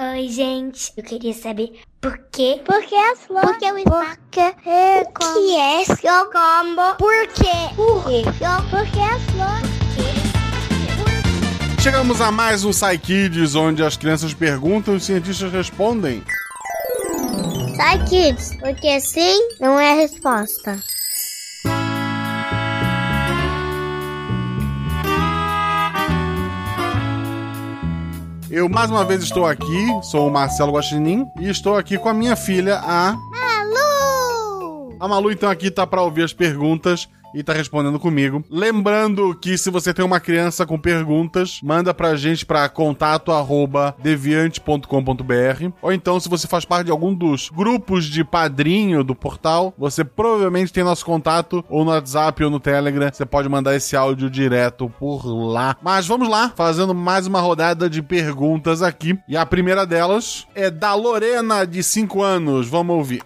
Oi, gente. Eu queria saber por quê? Por que as flores? Por que o é o que é seu combo? Por quê? Por quê? Por que as flores? Chegamos a mais um Psy Kids, onde as crianças perguntam e os cientistas respondem. Sai Kids, porque sim não é a resposta. Eu mais uma vez estou aqui, sou o Marcelo Guaxinim e estou aqui com a minha filha, a Malu! A Malu então aqui tá para ouvir as perguntas e tá respondendo comigo. Lembrando que se você tem uma criança com perguntas, manda pra gente pra contato@deviante.com.br ou então se você faz parte de algum dos grupos de padrinho do portal, você provavelmente tem nosso contato ou no WhatsApp ou no Telegram, você pode mandar esse áudio direto por lá. Mas vamos lá, fazendo mais uma rodada de perguntas aqui. E a primeira delas é da Lorena de 5 anos. Vamos ouvir.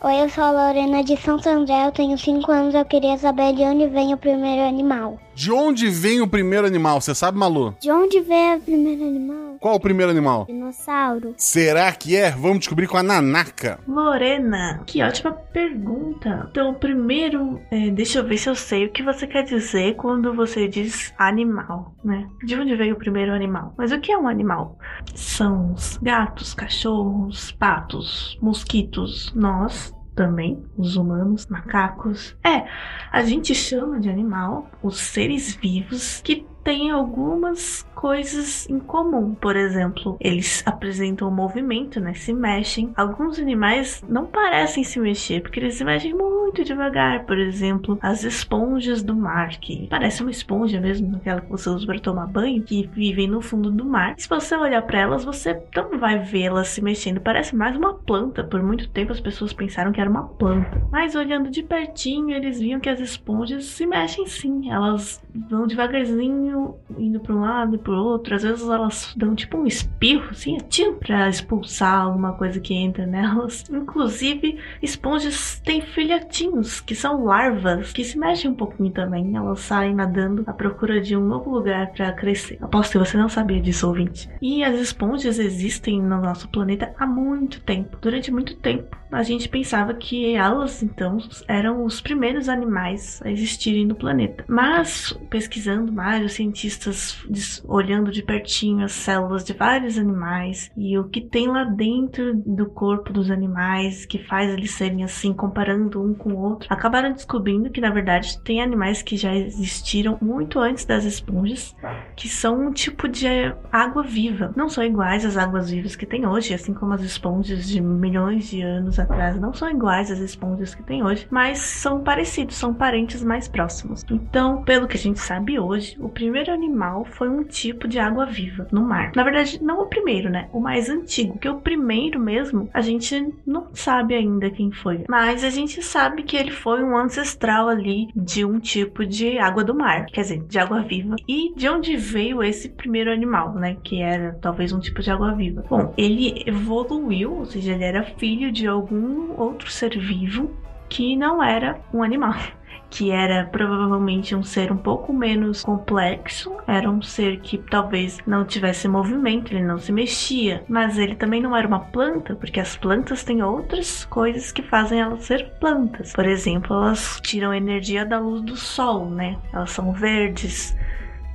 Oi, eu sou a Lorena de Santo André, eu tenho 5 anos, eu queria saber de onde vem o primeiro animal. De onde vem o primeiro animal? Você sabe, Malu? De onde vem o primeiro animal? Qual o primeiro animal? Dinossauro. Será que é? Vamos descobrir com a Nanaka. Lorena, que ótima pergunta. Então, primeiro, é, deixa eu ver se eu sei o que você quer dizer quando você diz animal, né? De onde veio o primeiro animal? Mas o que é um animal? São os gatos, cachorros, patos, mosquitos, nós, também, os humanos, macacos. É, a gente chama de animal os seres vivos que têm algumas coisas em comum. Por exemplo, eles apresentam movimento, né? Se mexem. Alguns animais não parecem se mexer porque eles se mexem muito devagar. Por exemplo, as esponjas do mar, que parece uma esponja mesmo, aquela que você usa para tomar banho, que vivem no fundo do mar. Se você olhar para elas, você não vai vê-las se mexendo. Parece mais uma planta. Por muito tempo as pessoas pensaram que era uma planta. Mas olhando de pertinho, eles viam que as esponjas se mexem sim. Elas vão devagarzinho indo para um lado e pro outro. Às vezes elas dão tipo um espirro, assim, tio, pra expulsar alguma coisa que entra nelas. Inclusive, esponjas têm filhotinhos, que são larvas, que se mexem um pouquinho também. Elas saem nadando à procura de um novo lugar para crescer. Aposto que você não sabia disso, ouvinte. E as esponjas existem no nosso planeta há muito tempo. Durante muito tempo, a gente pensava que elas, então, eram os primeiros animais a existirem no planeta. Mas, pesquisando mais, os cientistas olhando de pertinho as células de vários animais e o que tem lá dentro do corpo dos animais que faz eles serem assim, comparando um com o outro, acabaram descobrindo que na verdade tem animais que já existiram muito antes das esponjas, que são um tipo de água viva. Não são iguais às águas vivas que tem hoje, assim como as esponjas de milhões de anos atrás não são iguais às esponjas que tem hoje, mas são parecidos, são parentes mais próximos. Então, pelo que a gente sabe hoje, o primeiro animal foi um tipo de água viva no mar. Na verdade, não o primeiro, né? O mais antigo, que o primeiro mesmo, a gente não sabe ainda quem foi. Mas a gente sabe que ele foi um ancestral ali de um tipo de água do mar, quer dizer, de água viva. E de onde veio esse primeiro animal, né? Que era talvez um tipo de água viva. Bom, ele evoluiu, ou seja, ele era filho de algum outro ser vivo que não era um animal que era provavelmente um ser um pouco menos complexo, era um ser que talvez não tivesse movimento, ele não se mexia, mas ele também não era uma planta, porque as plantas têm outras coisas que fazem elas ser plantas. Por exemplo, elas tiram energia da luz do sol, né? Elas são verdes,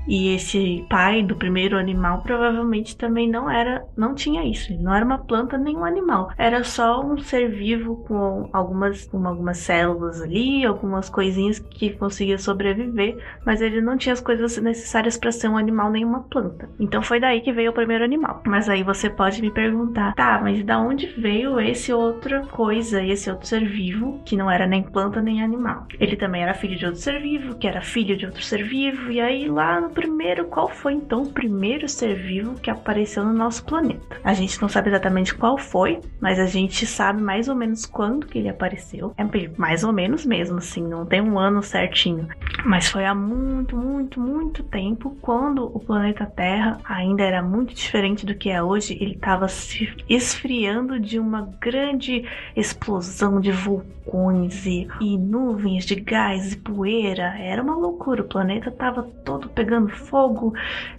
e esse pai do primeiro animal provavelmente também não era, não tinha isso. Ele não era uma planta nem um animal. Era só um ser vivo com algumas, com algumas células ali, algumas coisinhas que conseguia sobreviver, mas ele não tinha as coisas necessárias para ser um animal nem uma planta. Então foi daí que veio o primeiro animal. Mas aí você pode me perguntar, tá, mas da onde veio esse outra coisa, esse outro ser vivo que não era nem planta nem animal? Ele também era filho de outro ser vivo, que era filho de outro ser vivo, e aí lá no primeiro, qual foi então o primeiro ser vivo que apareceu no nosso planeta? A gente não sabe exatamente qual foi, mas a gente sabe mais ou menos quando que ele apareceu. É mais ou menos mesmo, assim, não tem um ano certinho. Mas foi há muito, muito, muito tempo, quando o planeta Terra ainda era muito diferente do que é hoje. Ele estava se esfriando de uma grande explosão de vulcões e, e nuvens de gás e poeira. Era uma loucura. O planeta estava todo pegando pegando fogo,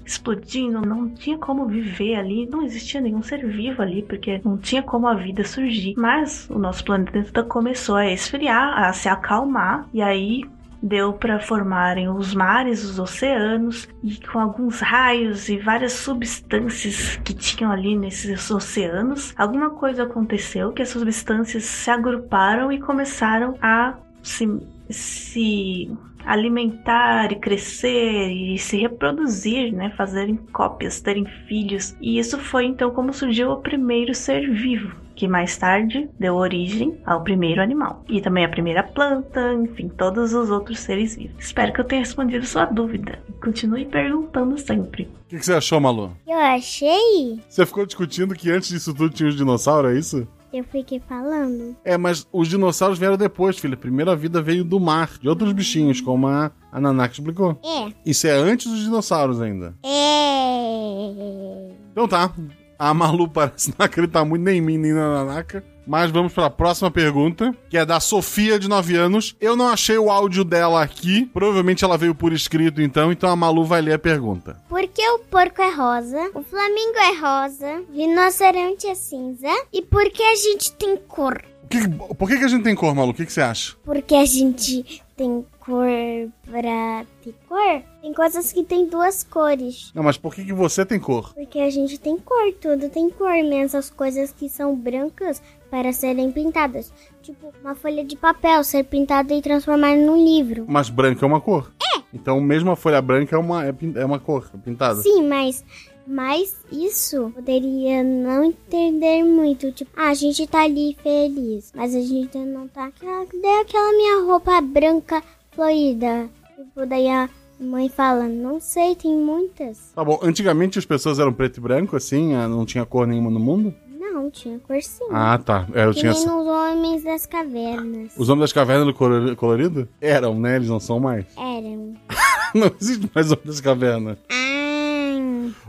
explodindo, não tinha como viver ali, não existia nenhum ser vivo ali, porque não tinha como a vida surgir. Mas o nosso planeta começou a esfriar, a se acalmar, e aí deu para formarem os mares, os oceanos e com alguns raios e várias substâncias que tinham ali nesses oceanos, alguma coisa aconteceu que as substâncias se agruparam e começaram a se, se alimentar e crescer e se reproduzir, né, fazerem cópias, terem filhos. E isso foi então como surgiu o primeiro ser vivo, que mais tarde deu origem ao primeiro animal e também a primeira planta, enfim, todos os outros seres vivos. Espero que eu tenha respondido sua dúvida. Continue perguntando sempre. O que, que você achou, Malu? Eu achei. Você ficou discutindo que antes disso tudo tinha os dinossauros, é isso? Eu fiquei falando. É, mas os dinossauros vieram depois, filha. A primeira vida veio do mar, de outros bichinhos, como a, a Nanaka explicou. É. Isso é antes dos dinossauros ainda. É. Então tá. A Malu parece não acreditar muito nem em mim, nem na Nanaka. Mas vamos para a próxima pergunta, que é da Sofia, de 9 anos. Eu não achei o áudio dela aqui. Provavelmente ela veio por escrito, então. Então a Malu vai ler a pergunta. Por que o porco é rosa? O flamingo é rosa? O rinoceronte é cinza? E por que a gente tem cor? Que- por que, que a gente tem cor, Malu? O que, que você acha? Porque a gente tem cor pra ter cor? Tem coisas que tem duas cores. Não, mas por que, que você tem cor? Porque a gente tem cor, tudo tem cor, menos as coisas que são brancas para serem pintadas. Tipo, uma folha de papel ser pintada e transformada num livro. Mas branco é uma cor. É. Então mesmo a folha branca é uma, é, é uma cor pintada. Sim, mas, mas isso poderia não entender muito. Tipo, ah, a gente tá ali feliz, mas a gente não tá. Aquela- Cadê aquela minha roupa branca florida? Tipo, daí a mãe fala, não sei, tem muitas. Tá bom, antigamente as pessoas eram preto e branco, assim, ah, não tinha cor nenhuma no mundo? Não, tinha cor sim. Ah, tá. É, eu que tinha nem essa... nos homens das cavernas. Os homens das cavernas do colori- colorido? Eram, né? Eles não são mais. Eram. Não existe mais homens das cavernas. Ah,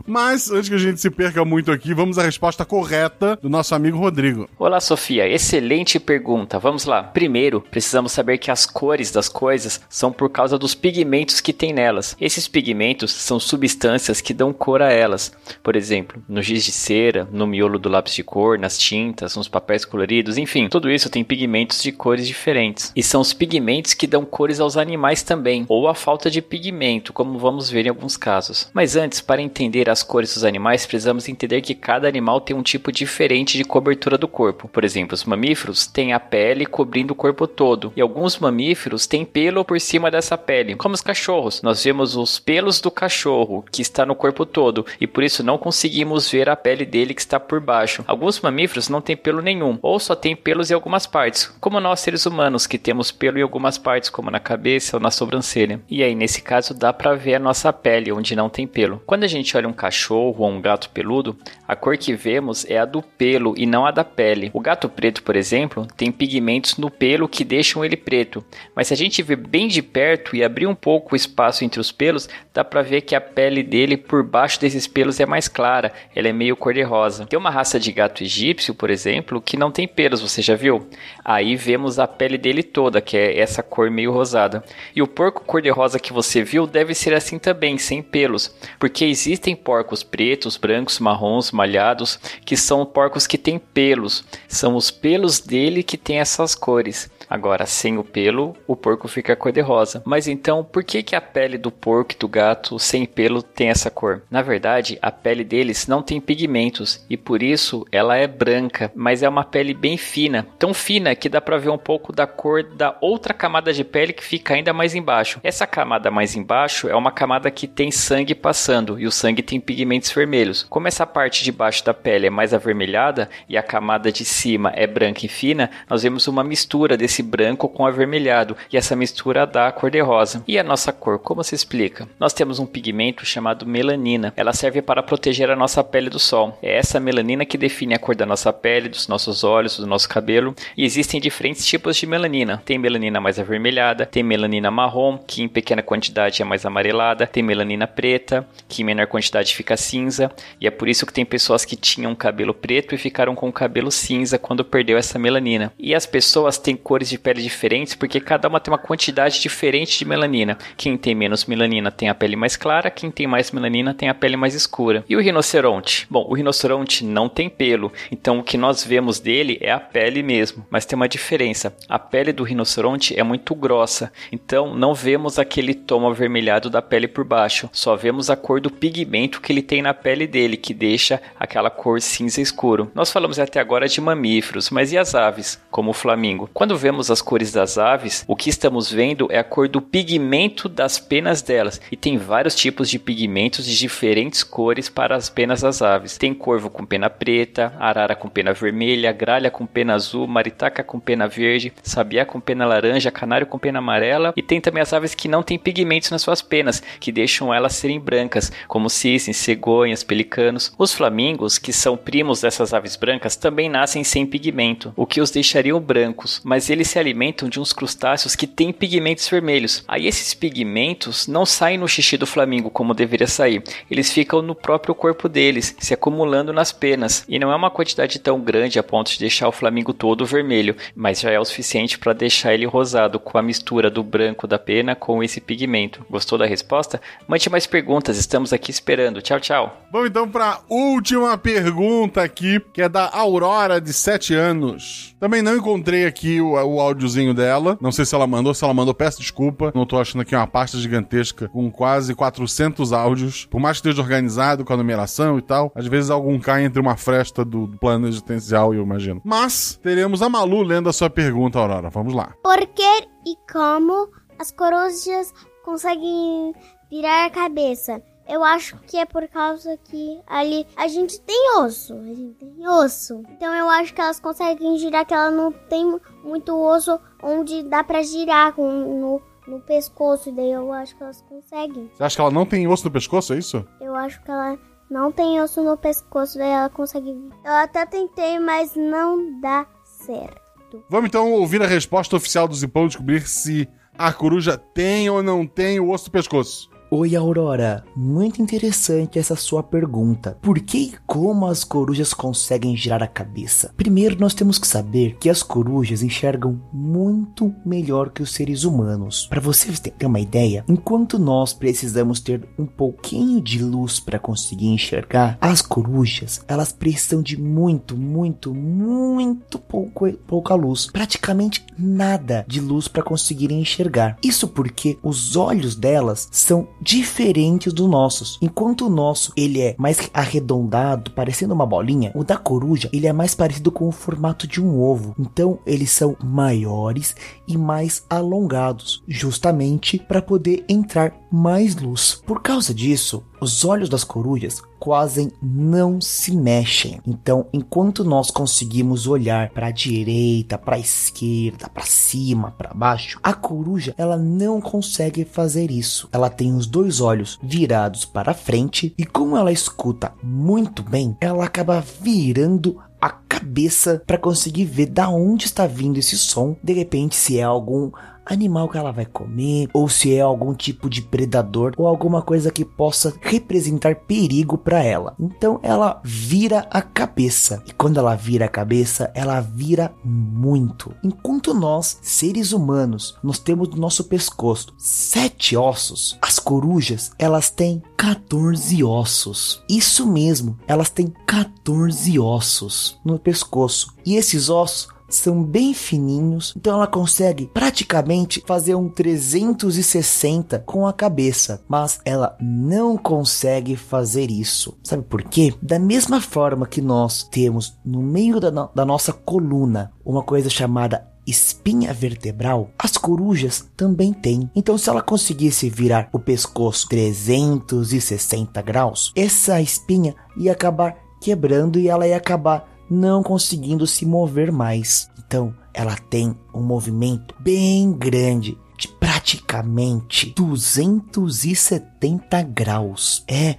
Mas, antes que a gente se perca muito aqui, vamos à resposta correta do nosso amigo Rodrigo. Olá, Sofia. Excelente pergunta. Vamos lá. Primeiro, precisamos saber que as cores das coisas são por causa dos pigmentos que tem nelas. Esses pigmentos são substâncias que dão cor a elas. Por exemplo, no giz de cera, no miolo do lápis de cor, nas tintas, nos papéis coloridos, enfim, tudo isso tem pigmentos de cores diferentes. E são os pigmentos que dão cores aos animais também, ou a falta de pigmento, como vamos ver em alguns casos. Mas antes, para entender as cores dos animais, precisamos entender que cada animal tem um tipo diferente de cobertura do corpo. Por exemplo, os mamíferos têm a pele cobrindo o corpo todo, e alguns mamíferos têm pelo por cima dessa pele, como os cachorros. Nós vemos os pelos do cachorro, que está no corpo todo, e por isso não conseguimos ver a pele dele que está por baixo. Alguns mamíferos não têm pelo nenhum, ou só têm pelos em algumas partes, como nós seres humanos, que temos pelo em algumas partes, como na cabeça ou na sobrancelha. E aí, nesse caso, dá para ver a nossa pele, onde não tem pelo. Quando a gente olha um cachorro ou um gato peludo, a cor que vemos é a do pelo e não a da pele. O gato preto, por exemplo, tem pigmentos no pelo que deixam ele preto, mas se a gente ver bem de perto e abrir um pouco o espaço entre os pelos, dá para ver que a pele dele por baixo desses pelos é mais clara, ela é meio cor-de-rosa. Tem uma raça de gato egípcio, por exemplo, que não tem pelos, você já viu? Aí vemos a pele dele toda, que é essa cor meio rosada. E o porco cor-de-rosa que você viu deve ser assim também, sem pelos, porque existem porcos pretos, brancos, marrons, malhados, que são porcos que têm pelos. São os pelos dele que têm essas cores. Agora, sem o pelo, o porco fica cor-de-rosa. Mas então, por que, que a pele do porco e do gato sem pelo tem essa cor? Na verdade, a pele deles não tem pigmentos e por isso ela é branca, mas é uma pele bem fina, tão fina que dá para ver um pouco da cor da outra camada de pele que fica ainda mais embaixo. Essa camada mais embaixo é uma camada que tem sangue passando e o sangue tem pigmentos vermelhos. Como essa parte de baixo da pele é mais avermelhada e a camada de cima é branca e fina, nós vemos uma mistura desse branco com avermelhado e essa mistura dá a cor de rosa. E a nossa cor, como se explica? Nós temos um pigmento chamado melanina. Ela serve para proteger a nossa pele do sol. É essa melanina que define a cor da nossa pele, dos nossos olhos, do nosso cabelo. E existem diferentes tipos de melanina. Tem melanina mais avermelhada, tem melanina marrom, que em pequena quantidade é mais amarelada, tem melanina preta, que em menor quantidade fica cinza, e é por isso que tem pessoas que tinham cabelo preto e ficaram com o cabelo cinza quando perdeu essa melanina. E as pessoas têm cores de pele diferentes porque cada uma tem uma quantidade diferente de melanina. Quem tem menos melanina tem a pele mais clara, quem tem mais melanina tem a pele mais escura. E o rinoceronte? Bom, o rinoceronte não tem pelo, então o que nós vemos dele é a pele mesmo, mas tem uma diferença. A pele do rinoceronte é muito grossa, então não vemos aquele tom avermelhado da pele por baixo, só vemos a cor do pigmento que ele tem na pele dele, que deixa aquela cor cinza escuro. Nós falamos até agora de mamíferos, mas e as aves, como o flamingo? Quando vemos as cores das aves, o que estamos vendo é a cor do pigmento das penas delas, e tem vários tipos de pigmentos de diferentes cores para as penas das aves. Tem corvo com pena preta, arara com pena vermelha, gralha com pena azul, maritaca com pena verde, sabiá com pena laranja, canário com pena amarela, e tem também as aves que não têm pigmentos nas suas penas, que deixam elas serem brancas, como cisnes, cegonhas, pelicanos. Os flamingos, que são primos dessas aves brancas, também nascem sem pigmento, o que os deixariam brancos, mas eles se alimentam de uns crustáceos que têm pigmentos vermelhos. Aí esses pigmentos não saem no xixi do flamingo como deveria sair, eles ficam no próprio corpo deles, se acumulando nas penas, e não é uma quantidade tão grande a ponto de deixar o flamingo todo vermelho, mas já é o suficiente para deixar ele rosado com a mistura do branco da pena com esse pigmento. Gostou da resposta? Mande mais perguntas, estamos aqui esperando. Tchau, tchau. Vamos então para última pergunta aqui, que é da Aurora, de 7 anos. Também não encontrei aqui o, o áudiozinho dela. Não sei se ela mandou, se ela mandou, peço desculpa. Não tô achando aqui uma pasta gigantesca com quase 400 áudios. Por mais que esteja organizado com a numeração e tal, às vezes algum cai entre uma fresta do plano existencial, eu imagino. Mas teremos a Malu lendo a sua pergunta, Aurora. Vamos lá. Por que e como as corujas conseguem virar a cabeça? Eu acho que é por causa que ali a gente tem osso. A gente tem osso. Então eu acho que elas conseguem girar, que ela não tem muito osso onde dá pra girar com, no, no pescoço. E daí eu acho que elas conseguem. Você acha que ela não tem osso no pescoço, é isso? Eu acho que ela não tem osso no pescoço, daí ela consegue. Eu até tentei, mas não dá certo. Vamos então ouvir a resposta oficial do Zipão descobrir se a coruja tem ou não tem o osso do pescoço. Oi, Aurora. Muito interessante essa sua pergunta. Por que e como as corujas conseguem girar a cabeça? Primeiro, nós temos que saber que as corujas enxergam muito melhor que os seres humanos. Para vocês terem uma ideia, enquanto nós precisamos ter um pouquinho de luz para conseguir enxergar, as corujas, elas precisam de muito, muito, muito pouco, pouca luz. Praticamente nada de luz para conseguirem enxergar. Isso porque os olhos delas são diferentes dos nossos. Enquanto o nosso ele é mais arredondado, parecendo uma bolinha, o da coruja ele é mais parecido com o formato de um ovo. Então eles são maiores e mais alongados, justamente para poder entrar mais luz. Por causa disso, os olhos das corujas quase não se mexem. Então, enquanto nós conseguimos olhar para a direita, para a esquerda, para cima, para baixo, a coruja ela não consegue fazer isso. Ela tem os dois olhos virados para frente e como ela escuta muito bem, ela acaba virando a cabeça para conseguir ver da onde está vindo esse som. De repente, se é algum animal que ela vai comer, ou se é algum tipo de predador ou alguma coisa que possa representar perigo para ela. Então ela vira a cabeça. E quando ela vira a cabeça, ela vira muito. Enquanto nós, seres humanos, nós temos no nosso pescoço sete ossos, as corujas, elas têm 14 ossos. Isso mesmo, elas têm 14 ossos no pescoço. E esses ossos são bem fininhos, então ela consegue praticamente fazer um 360 com a cabeça, mas ela não consegue fazer isso. Sabe por quê? Da mesma forma que nós temos no meio da, no da nossa coluna uma coisa chamada espinha vertebral, as corujas também têm. Então, se ela conseguisse virar o pescoço 360 graus, essa espinha ia acabar quebrando e ela ia acabar não conseguindo se mover mais. Então, ela tem um movimento bem grande de praticamente 270 graus. É,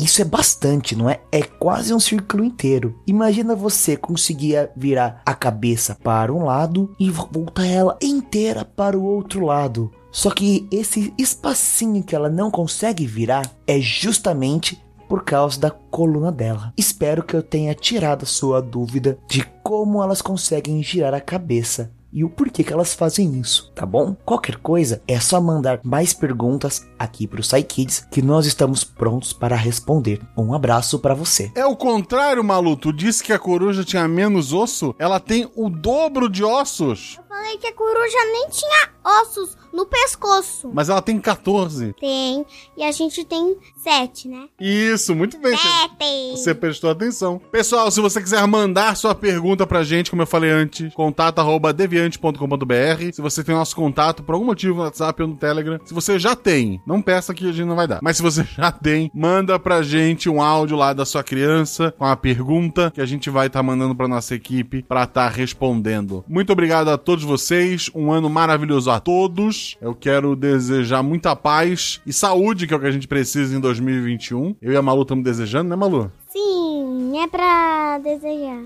isso é bastante, não é? É quase um círculo inteiro. Imagina você conseguir virar a cabeça para um lado e voltar ela inteira para o outro lado. Só que esse espacinho que ela não consegue virar é justamente por causa da coluna dela. Espero que eu tenha tirado a sua dúvida de como elas conseguem girar a cabeça e o porquê que elas fazem isso, tá bom? Qualquer coisa é só mandar mais perguntas aqui pro SciKids que nós estamos prontos para responder. Um abraço para você. É o contrário, Malu. Tu disse que a coruja tinha menos osso? Ela tem o dobro de ossos. Eu falei que a coruja nem tinha ossos no pescoço. Mas ela tem 14. Tem. E a gente tem sete, né? Isso, muito bem. Você- Sete. Você prestou atenção. Pessoal, se você quiser mandar sua pergunta pra gente, como eu falei antes, contato@deviante.com.br. Se você tem nosso contato por algum motivo no WhatsApp ou no Telegram, se você já tem, não peça que a gente não vai dar. Mas se você já tem, manda pra gente um áudio lá da sua criança com a pergunta que a gente vai estar mandando pra nossa equipe pra estar respondendo. Muito obrigado a todos vocês, um ano maravilhoso a todos. Eu quero desejar muita paz e saúde, que é o que a gente precisa em 2021. Eu e a Malu estamos desejando, né, Malu? Sim, é pra desejar.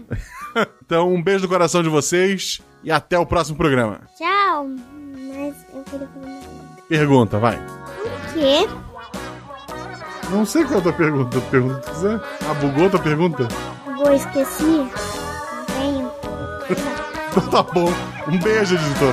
Então, um beijo no coração de vocês e até o próximo programa. Tchau. Mas eu queria coisa. Pergunta, vai. O quê? Não sei qual é a tua pergunta. Pergunta que quiser. Ah, bugou a tua pergunta? Vou esqueci. Não tenho. Então tá bom. Um beijo, editor.